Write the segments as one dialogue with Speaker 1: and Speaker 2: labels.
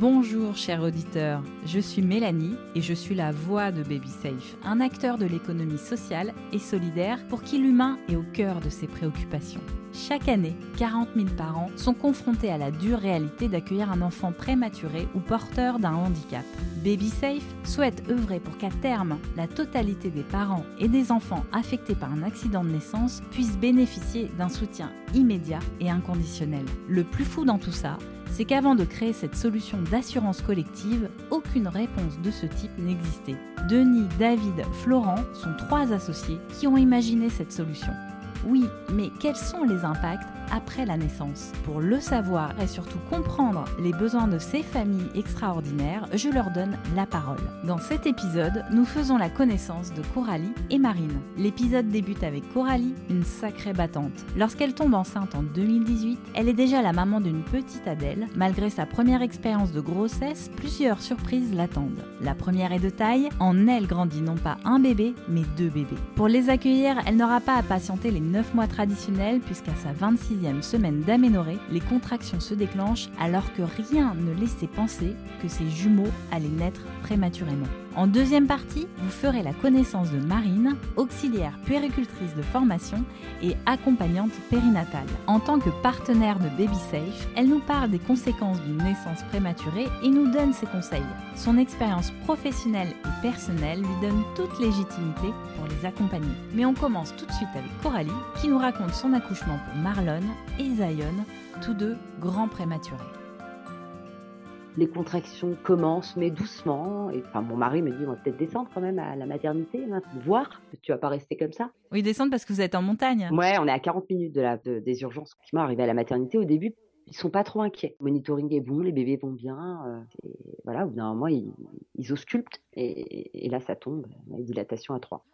Speaker 1: Bonjour chers auditeurs, je suis Mélanie et je suis la voix de Baby Safe, un acteur de l'économie sociale et solidaire pour qui l'humain est au cœur de ses préoccupations. Chaque année, 40 000 parents sont confrontés à la dure réalité d'accueillir un enfant prématuré ou porteur d'un handicap. Baby Safe souhaite œuvrer pour qu'à terme, la totalité des parents et des enfants affectés par un accident de naissance puissent bénéficier d'un soutien immédiat et inconditionnel. Le plus fou dans tout ça, c'est qu'avant de créer cette solution d'assurance collective, aucune réponse de ce type n'existait. Denis, David, Florent sont trois associés qui ont imaginé cette solution. Oui, mais quels sont les impacts après la naissance Pour le savoir et surtout comprendre les besoins de ces familles extraordinaires, je leur donne la parole. Dans cet épisode, nous faisons la connaissance de Coralie et Marine. L'épisode débute avec Coralie, une sacrée battante. Lorsqu'elle tombe enceinte en 2018, elle est déjà la maman d'une petite Adèle. Malgré sa première expérience de grossesse, plusieurs surprises l'attendent. La première est de taille, en elle grandit non pas un bébé, mais deux bébés. Pour les accueillir, elle n'aura pas à patienter les 9 mois traditionnels puisqu'à sa 26e semaine d'aménorrhée, les contractions se déclenchent alors que rien ne laissait penser que ces jumeaux allaient naître prématurément. En deuxième partie, vous ferez la connaissance de Marine, auxiliaire puéricultrice de formation et accompagnante périnatale. En tant que partenaire de Baby Safe, elle nous parle des conséquences d'une naissance prématurée et nous donne ses conseils. Son expérience professionnelle et personnelle lui donne toute légitimité pour les accompagner. Mais on commence tout de suite avec Coralie qui nous raconte son accouchement pour Marlon et Zion, tous deux grands prématurés
Speaker 2: les contractions commencent, mais doucement. Et enfin, mon mari me dit, on va peut-être descendre quand même à la maternité, hein, voir, tu vas pas rester comme ça.
Speaker 1: Oui, descendre parce que vous êtes en montagne.
Speaker 2: Ouais, on est à 40 minutes de la, des urgences. Effectivement, arrivé à la maternité, au début, ils sont pas trop inquiets. Le monitoring est bon, les bébés vont bien. Euh, et voilà, au bout d'un moment, ils, ils auscultent. Et, et, là, ça tombe, la dilatation à 3.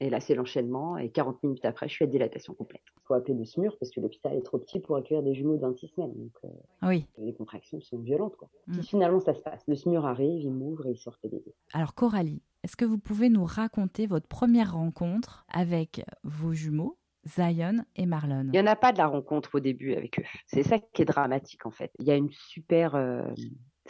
Speaker 2: Et là, c'est l'enchaînement. Et 40 minutes après, je suis à dilatation complète. Il faut appeler le SMUR parce que l'hôpital est trop petit pour accueillir des jumeaux d'un six semaines. Donc, euh,
Speaker 1: oui.
Speaker 2: les contractions sont violentes. Quoi. Mm. Puis finalement, ça se passe. Le SMUR arrive, il m'ouvre et il sort les bébés.
Speaker 1: Alors, Coralie, est-ce que vous pouvez nous raconter votre première rencontre avec vos jumeaux Zion et Marlon?
Speaker 2: Il n'y en a pas de la rencontre au début avec eux. C'est ça qui est dramatique en fait. Il y a une super euh,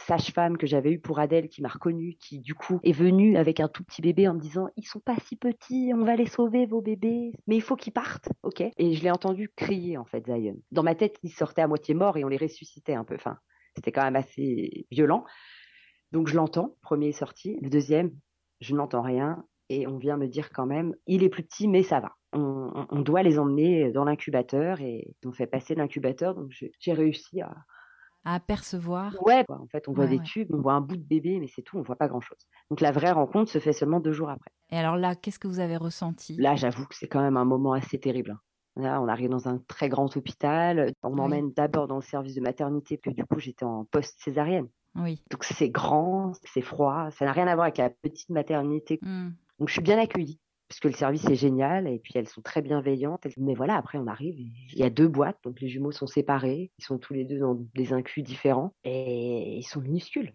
Speaker 2: sage-femme que j'avais eue pour Adèle qui m'a reconnue, qui du coup est venue avec un tout petit bébé en me disant ils sont pas si petits, on va les sauver vos bébés, mais il faut qu'ils partent, ok? Et je l'ai entendu crier en fait Zion. Dans ma tête, ils sortaient à moitié morts et on les ressuscitait un peu. Enfin, c'était quand même assez violent. Donc je l'entends, premier est sorti, le deuxième, je n'entends rien et on vient me dire quand même il est plus petit mais ça va. On, on doit les emmener dans l'incubateur et on fait passer l'incubateur donc j'ai réussi à
Speaker 1: à apercevoir.
Speaker 2: Ouais, en fait, on voit des tubes, on voit un bout de bébé, mais c'est tout, on voit pas grand-chose. Donc la vraie rencontre se fait seulement deux jours après.
Speaker 1: Et alors là, qu'est-ce que vous avez ressenti?
Speaker 2: Là, j'avoue que c'est quand même un moment assez terrible. Hein. Là, on arrive dans un très grand hôpital. On m'emmène d'abord dans le service de maternité, puis du coup, j'étais en post-césarienne.
Speaker 1: Oui.
Speaker 2: Donc c'est grand, c'est froid, ça n'a rien à voir avec la petite maternité. Mmh. Donc je suis bien accueillie puisque le service est génial et puis elles sont très bienveillantes. Mais voilà, après on arrive, il y a deux boîtes, donc les jumeaux sont séparés, ils sont tous les deux dans des inclus différents et ils sont minuscules.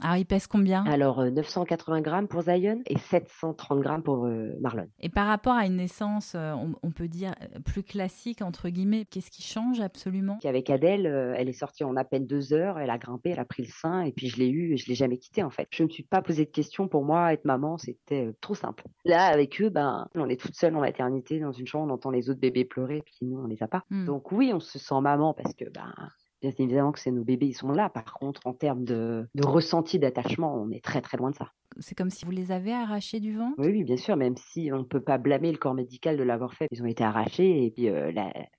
Speaker 1: Alors, il pèse combien?
Speaker 2: Alors, 980 euh, grammes pour Zion et 730 grammes pour euh, Marlon.
Speaker 1: Et par rapport à une naissance, euh, on, peut dire, plus classique, entre guillemets, qu'est-ce qui change absolument?
Speaker 2: Avec Adèle, elle est sortie en à peine deux heures, elle a grimpé, elle a pris le sein et puis je l'ai eu et je l'ai jamais quitté en fait. Je ne me suis pas posé de questions. Pour moi, être maman, c'était trop simple. Là, avec eux, ben, on est toute seule en maternité, dans une chambre, on entend les autres bébés pleurer, puis nous, on les a pas. Hmm. Donc oui, on se sent maman parce que ben, Bien évidemment que c'est nos bébés, ils sont là. Par contre, en termes de, ressenti d'attachement, on est très très loin de ça.
Speaker 1: C'est comme si vous les avez arrachés du ventre?
Speaker 2: Oui, oui, bien sûr, même si on ne peut pas blâmer le corps médical de l'avoir fait. Ils ont été arrachés et puis euh,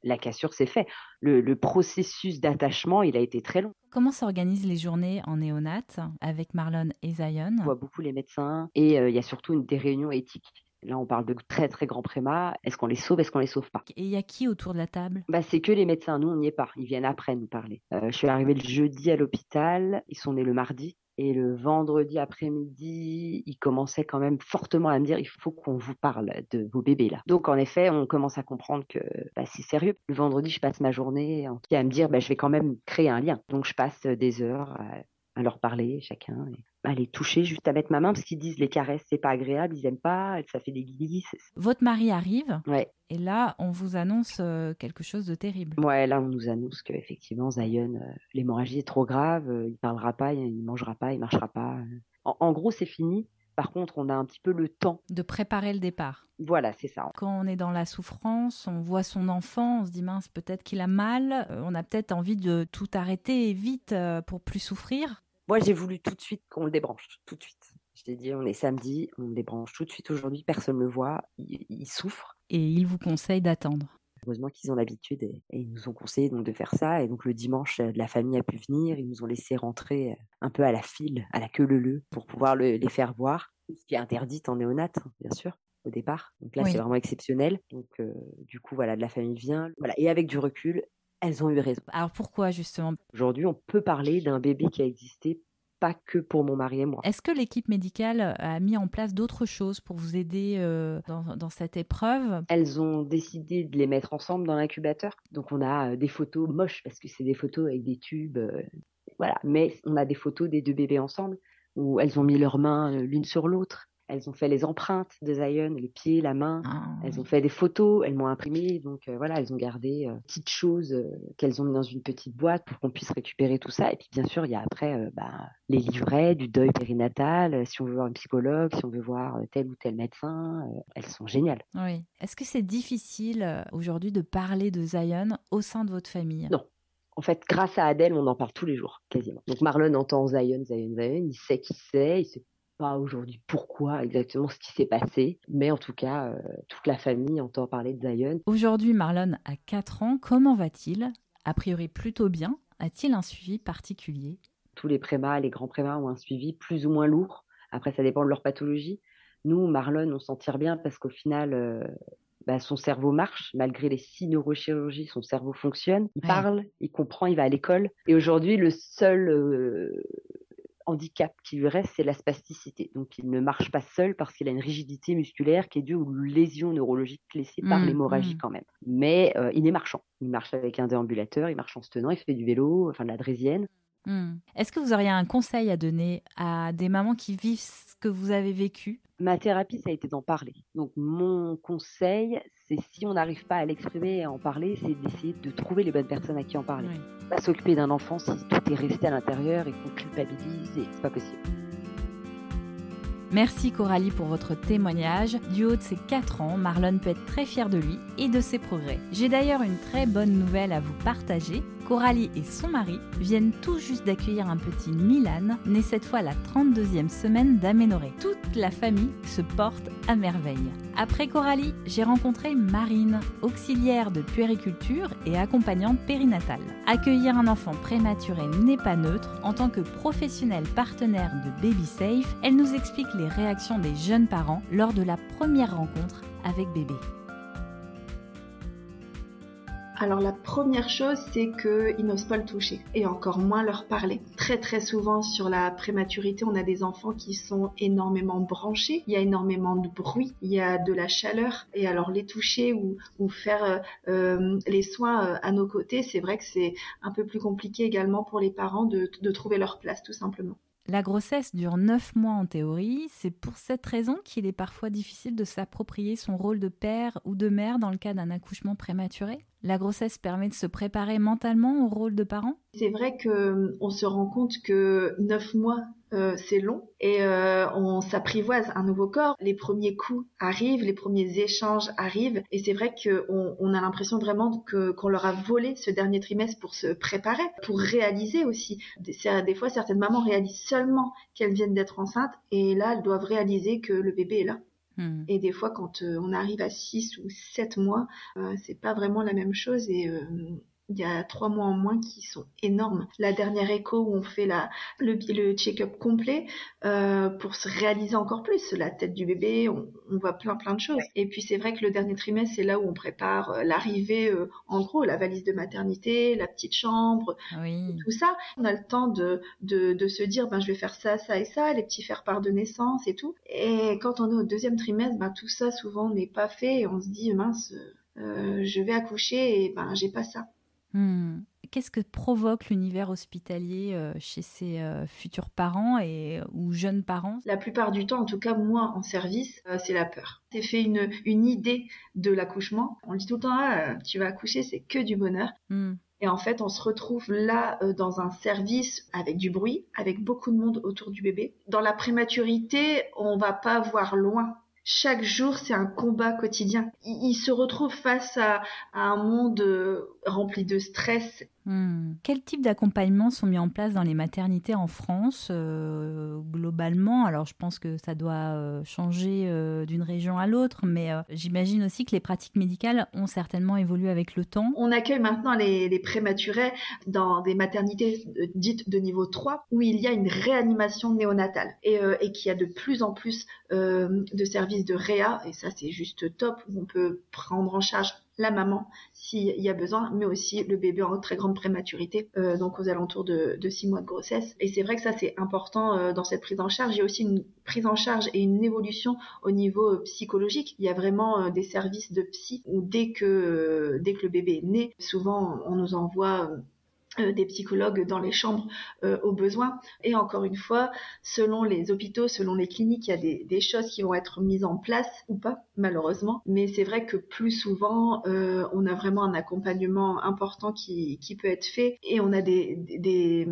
Speaker 2: la, cassure s'est faite. Le, processus d'attachement, il a été très long.
Speaker 1: Comment s'organisent les journées en néonat avec Marlon et Zion?
Speaker 2: On voit beaucoup les médecins et euh, il y a surtout une, des réunions éthiques Là, on parle de très très grands prémas. Est-ce qu'on les sauve Est-ce qu'on les sauve pas?
Speaker 1: Et il y a qui autour de la table?
Speaker 2: Bah, C'est que les médecins. Nous, on n'y est pas. Ils viennent après nous parler. Euh, je suis arrivée le jeudi à l'hôpital. Ils sont nés le mardi. Et le vendredi après-midi, ils commençaient quand même fortement à me dire il faut qu'on vous parle de vos bébés là. Donc en effet, on commence à comprendre que bah, c'est sérieux. Le vendredi, je passe ma journée à me dire bah, je vais quand même créer un lien. Donc je passe des heures à à leur parler chacun, à les toucher, juste à mettre ma main parce qu'ils disent les caresses c'est pas agréable, ils aiment pas, ça fait des guillis.
Speaker 1: Votre mari arrive.
Speaker 2: Ouais.
Speaker 1: Et là, on vous annonce euh, quelque chose de terrible.
Speaker 2: Ouais, là on nous annonce qu'effectivement Zion, euh, l'hémorragie est trop grave, euh, il parlera pas, il mangera pas, il marchera pas. en gros, c'est fini. Par contre, on a un petit peu le temps.
Speaker 1: De préparer le départ.
Speaker 2: Voilà, c'est ça.
Speaker 1: Quand on est dans la souffrance, on voit son enfant, on se dit mince, peut-être qu'il a mal, on a peut-être envie de tout arrêter vite pour plus souffrir.
Speaker 2: Moi, j'ai voulu tout de suite qu'on le débranche, tout de suite. Je t'ai dit, on est samedi, on le débranche tout de suite aujourd'hui, personne ne le voit, il, souffre.
Speaker 1: Et il vous conseille d'attendre.
Speaker 2: Heureusement qu'ils ont l'habitude et, ils nous ont conseillé donc de faire ça. Et donc le dimanche, euh, la famille a pu venir. Ils nous ont laissé rentrer un peu à la file, à la queue leu pour pouvoir les faire voir ce qui est interdit en néonate, hein, bien sûr, au départ. Donc là, c'est vraiment exceptionnel. Donc, euh, du coup, voilà, de la famille vient. Voilà. Et avec du recul, elles ont eu raison.
Speaker 1: Alors pourquoi justement?
Speaker 2: Aujourd'hui, on peut parler d'un bébé qui a existé pas que pour mon mari et moi.
Speaker 1: Est-ce que l'équipe médicale a mis en place d'autres choses pour vous aider euh, dans, cette épreuve?
Speaker 2: Elles ont décidé de les mettre ensemble dans l'incubateur. Donc on a euh, des photos moches parce que c'est des photos avec des tubes. voilà, mais on a des photos des deux bébés ensemble où elles ont mis leurs mains euh, l'une sur l'autre. Elles ont fait les empreintes de Zion, les pieds, la main. Ah. Elles ont fait des photos, elles m'ont imprimé. Donc euh, voilà, elles ont gardé euh, petites choses qu'elles ont mis dans une petite boîte pour qu'on puisse récupérer tout ça. Et puis bien sûr, il y a après bah, les livrets du deuil périnatal. Si on veut voir un psychologue, si on veut voir tel ou tel médecin, elles sont géniales.
Speaker 1: Oui. Est-ce que c'est difficile aujourd'hui de parler de Zion au sein de votre famille?
Speaker 2: Non, en fait, grâce à Adèle, on en parle tous les jours, quasiment. Donc Marlon entend Zion, Zion, Zion, il sait qui c'est, il sait pas aujourd'hui pourquoi exactement ce qui s'est passé, mais en tout cas, euh, toute la famille entend parler de Zion.
Speaker 1: Aujourd'hui, Marlon a 4 ans, comment va-t-il? A priori plutôt bien. A-t-il un suivi particulier?
Speaker 2: Tous les prémas, les grands prémas ont un suivi plus ou moins lourd. Après, ça dépend de leur pathologie. Nous, Marlon, on s'en tire bien parce qu'au final, euh, bah, son cerveau marche, malgré les six neurochirurgies, son cerveau fonctionne, il parle, il comprend, il va à l'école. Et aujourd'hui, le seul euh, handicap qui lui reste, c'est la spasticité. Donc, il ne marche pas seul parce qu'il a une rigidité musculaire qui est due aux lésions neurologiques laissées par mmh, l'hémorragie mmh. quand même. Mais euh, il est marchand. Il marche avec un déambulateur, il marche en se tenant, il fait du vélo, enfin de la drésienne.
Speaker 1: Mmh. Est-ce que vous auriez un conseil à donner à des mamans qui vivent ce que vous avez vécu?
Speaker 2: Ma thérapie, ça a été d'en parler. Donc mon conseil, c'est si on n'arrive pas à l'exprimer et à en parler, c'est d'essayer de trouver les bonnes personnes à qui en parler. Pas s'occuper d'un enfant si tout est resté à l'intérieur et qu'on culpabilise, et c'est pas possible.
Speaker 1: Merci Coralie pour votre témoignage. Du haut de ses 4 ans, Marlon peut être très fier de lui et de ses progrès. J'ai d'ailleurs une très bonne nouvelle à vous partager. Coralie et son mari viennent tout juste d'accueillir un petit Milan, né cette fois la 32e semaine d'aménorrhée. Toute la famille se porte à merveille. Après Coralie, j'ai rencontré Marine, auxiliaire de puériculture et accompagnante périnatale. Accueillir un enfant prématuré n'est pas neutre. En tant que professionnelle partenaire de Baby Safe, elle nous explique les réactions des jeunes parents lors de la première rencontre avec bébé.
Speaker 3: Alors la première chose, c'est qu'ils n'osent pas le toucher et encore moins leur parler. Très très souvent sur la prématurité, on a des enfants qui sont énormément branchés, il y a énormément de bruit, il y a de la chaleur et alors les toucher ou, faire euh, euh, les soins euh, à nos côtés, c'est vrai que c'est un peu plus compliqué également pour les parents de, de trouver leur place tout simplement.
Speaker 1: La grossesse dure 9 mois en théorie, c'est pour cette raison qu'il est parfois difficile de s'approprier son rôle de père ou de mère dans le cas d'un accouchement prématuré. La grossesse permet de se préparer mentalement au rôle de parent?
Speaker 3: C'est vrai que euh, on se rend compte que neuf mois euh, c'est long et euh, on s'apprivoise un nouveau corps. Les premiers coups arrivent, les premiers échanges arrivent et c'est vrai qu'on on a l'impression vraiment que qu'on leur a volé ce dernier trimestre pour se préparer, pour réaliser aussi. Des, des fois, certaines mamans réalisent seulement qu'elles viennent d'être enceintes et là, elles doivent réaliser que le bébé est là. Hmm. Et des fois, quand euh, on arrive à 6 ou 7 mois, euh, c'est pas vraiment la même chose et euh, il y a trois mois en moins qui sont énormes. La dernière écho où on fait la, le, le check-up complet euh, pour se réaliser encore plus la tête du bébé, on, voit plein plein de choses. Et puis c'est vrai que le dernier trimestre, c'est là où on prépare euh, l'arrivée, euh, en gros, la valise de maternité, la petite chambre, tout ça. On a le temps de, de, de, se dire, ben je vais faire ça, ça et ça, les petits faire-part de naissance et tout. Et quand on est au deuxième trimestre, ben tout ça souvent n'est pas fait et on se dit, mince, je vais accoucher et ben j'ai pas ça.
Speaker 1: Hmm. Qu'est-ce que provoque l'univers hospitalier euh, chez ces euh, futurs parents et ou jeunes parents?
Speaker 3: La plupart du temps, en tout cas moi en service, euh, c'est la peur. C'est fait une, une idée de l'accouchement. On dit tout le temps ah, tu vas accoucher, c'est que du bonheur.
Speaker 1: Hmm.
Speaker 3: Et en fait, on se retrouve là dans un service avec du bruit, avec beaucoup de monde autour du bébé. Dans la prématurité, on va pas voir loin chaque jour, c'est un combat quotidien. Il, se retrouve face à, un monde rempli de stress
Speaker 1: Hmm. Quel type d'accompagnement sont mis en place dans les maternités en France euh, globalement? Alors je pense que ça doit euh, changer euh, d'une région à l'autre, mais j'imagine aussi que les pratiques médicales ont certainement évolué avec le temps.
Speaker 3: On accueille maintenant les, les prématurés dans des maternités dites de niveau 3 où il y a une réanimation néonatale et, et qu'il y a de plus en plus de services de réa, et ça c'est juste top, où on peut prendre en charge la maman s'il y a besoin, mais aussi le bébé en très grande prématurité, euh, donc aux alentours de, de 6 mois de grossesse. Et c'est vrai que ça c'est important euh, dans cette prise en charge. Il y a aussi une prise en charge et une évolution au niveau euh, psychologique. Il y a vraiment des services de psy où dès que dès que le bébé est né, souvent on nous envoie euh, des psychologues dans les chambres euh, au besoin. Et encore une fois, selon les hôpitaux, selon les cliniques, il y a des, choses qui vont être mises en place ou pas, malheureusement. Mais c'est vrai que plus souvent, euh, on a vraiment un accompagnement important qui, qui peut être fait et on a des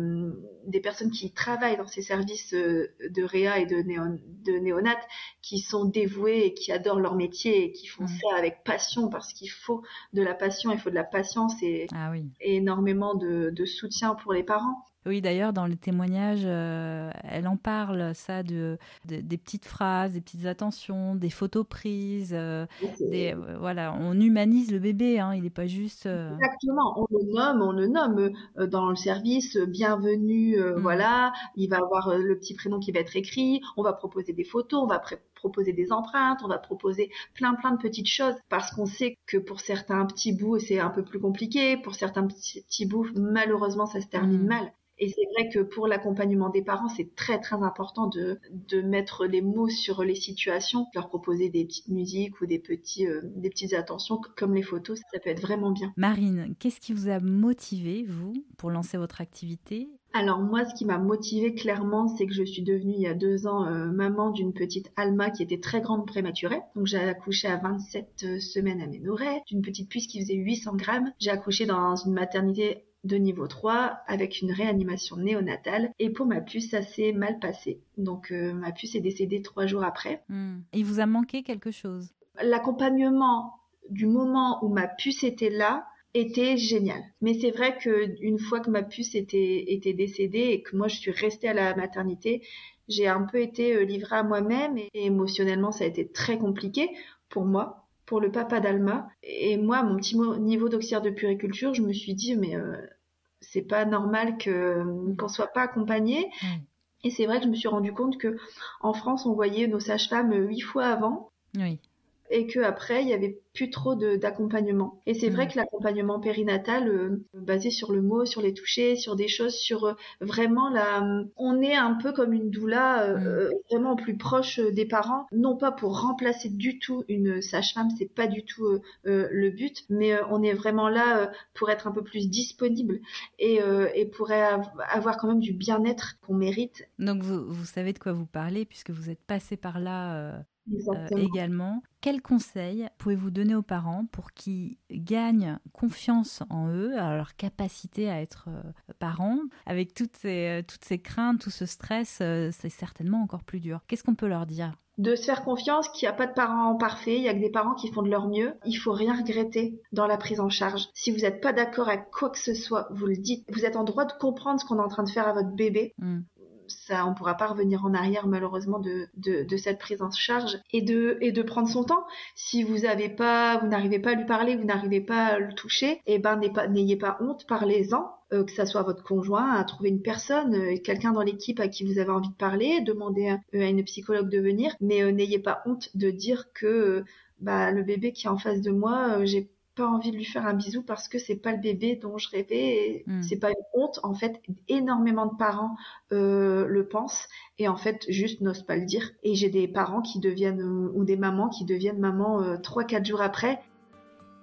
Speaker 3: personnes qui travaillent dans ces services euh, de réa et de, néon, de néonat qui sont dévouées et qui adorent leur métier et qui font mmh. ça avec passion parce qu'il faut de la passion, il faut de la patience et,
Speaker 1: ah oui.
Speaker 3: et énormément de de, soutien pour les parents.
Speaker 1: Oui, d'ailleurs, dans le témoignage, euh, elle en parle, ça, de, des petites phrases, des petites attentions, des photos prises. Euh, des, euh, voilà, on humanise le bébé, hein, il n'est pas juste.
Speaker 3: Exactement, on le nomme, on le nomme dans le service, bienvenue, mm. voilà, il va avoir le petit prénom qui va être écrit, on va proposer des photos, on va proposer des empreintes, on va proposer plein plein de petites choses parce qu'on sait que pour certains petits bouts c'est un peu plus compliqué, pour certains petits, bouts malheureusement ça se termine mm. mal. Et c'est vrai que pour l'accompagnement des parents, c'est très très important de, de mettre les mots sur les situations, leur proposer des petites musiques ou des, petits, euh, des petites attentions comme les photos, ça peut être vraiment bien.
Speaker 1: Marine, qu'est-ce qui vous a motivé, vous, pour lancer votre activité
Speaker 3: alors moi, ce qui m'a motivée clairement, c'est que je suis devenue il y a deux ans euh, maman d'une petite Alma qui était très grande prématurée. Donc j'ai accouché à 27 euh, semaines à Ménoré, d'une petite puce qui faisait 800 grammes. J'ai accouché dans une maternité de niveau 3 avec une réanimation néonatale. Et pour ma puce, ça s'est mal passé. Donc euh, ma puce est décédée trois jours après.
Speaker 1: Hmm. Il vous a manqué quelque chose?
Speaker 3: L'accompagnement du moment où ma puce était là était génial. Mais c'est vrai que une fois que ma puce était, était décédée et que moi je suis restée à la maternité, j'ai un peu été euh, livrée à moi-même et émotionnellement ça a été très compliqué pour moi pour le papa d'Alma. Et moi, mon petit niveau d'auxiliaire de puriculture, je me suis dit, mais euh, c'est pas normal que qu'on soit pas accompagné. Et c'est vrai que je me suis rendu compte que en France, on voyait nos sages-femmes huit fois avant.
Speaker 1: Oui
Speaker 3: et que après il y avait plus trop d'accompagnement. Et c'est vrai mm. que l'accompagnement périnatal, euh, basé sur le mot, sur les touchés, sur des choses, sur euh, vraiment la, on est un peu comme une doula, euh, mm. vraiment plus proche des parents, non pas pour remplacer du tout une sage-femme, c'est pas du tout le but, mais on est vraiment là pour être un peu plus disponible et, et pour avoir quand même du bien-être qu'on mérite.
Speaker 1: Donc vous, vous savez de quoi vous parlez puisque vous êtes passé par là euh, également. Quels conseils pouvez-vous donner aux parents pour qu'ils gagnent confiance en eux, à leur capacité à être euh, parents? Avec toutes ces, euh, toutes ces craintes, tout ce stress, c'est certainement encore plus dur. Qu'est-ce qu'on peut leur dire?
Speaker 3: De se faire confiance qu'il n'y a pas de parents parfaits, il y a que des parents qui font de leur mieux. Il faut rien regretter dans la prise en charge. Si vous n'êtes pas d'accord avec quoi que ce soit, vous le dites. Vous êtes en droit de comprendre ce qu'on est en train de faire à votre bébé. Mm ça, on pourra pas revenir en arrière malheureusement de, cette prise en charge et de, prendre son temps. Si vous avez pas, vous n'arrivez pas à lui parler, vous n'arrivez pas à le toucher, eh ben n'ayez pas, honte, parlez-en. Euh, que ça soit votre conjoint, à trouver une personne, euh, quelqu'un dans l'équipe à qui vous avez envie de parler, demandez à, euh, une psychologue de venir, mais n'ayez pas honte de dire que bah, le bébé qui est en face de moi, j'ai pas envie de lui faire un bisou parce que c'est pas le bébé dont je rêvais et hmm. c'est pas une honte en fait énormément de parents euh, le pensent et en fait juste n'osent pas le dire et j'ai des parents qui deviennent ou des mamans qui deviennent maman euh, trois quatre jours après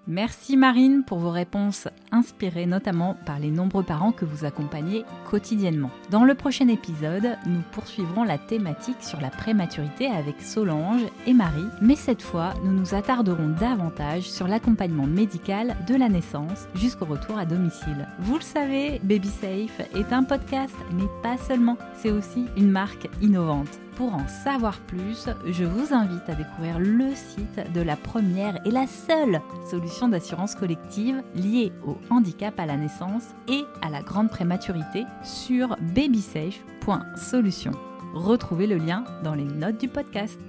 Speaker 1: Merci Marine pour vos réponses inspirées notamment par les nombreux parents que vous accompagnez quotidiennement. Dans le prochain épisode, nous poursuivrons la thématique sur la prématurité avec Solange et Marie, mais cette fois, nous nous attarderons davantage sur l'accompagnement médical de la naissance jusqu'au retour à domicile. Vous le savez, Baby Safe est un podcast, mais pas seulement, c'est aussi une marque innovante. Pour en savoir plus, je vous invite à découvrir le site de la première et la seule solution d'assurance collective liée au handicap à la naissance et à la grande prématurité sur babysafe.solution. Retrouvez le lien dans les notes du podcast.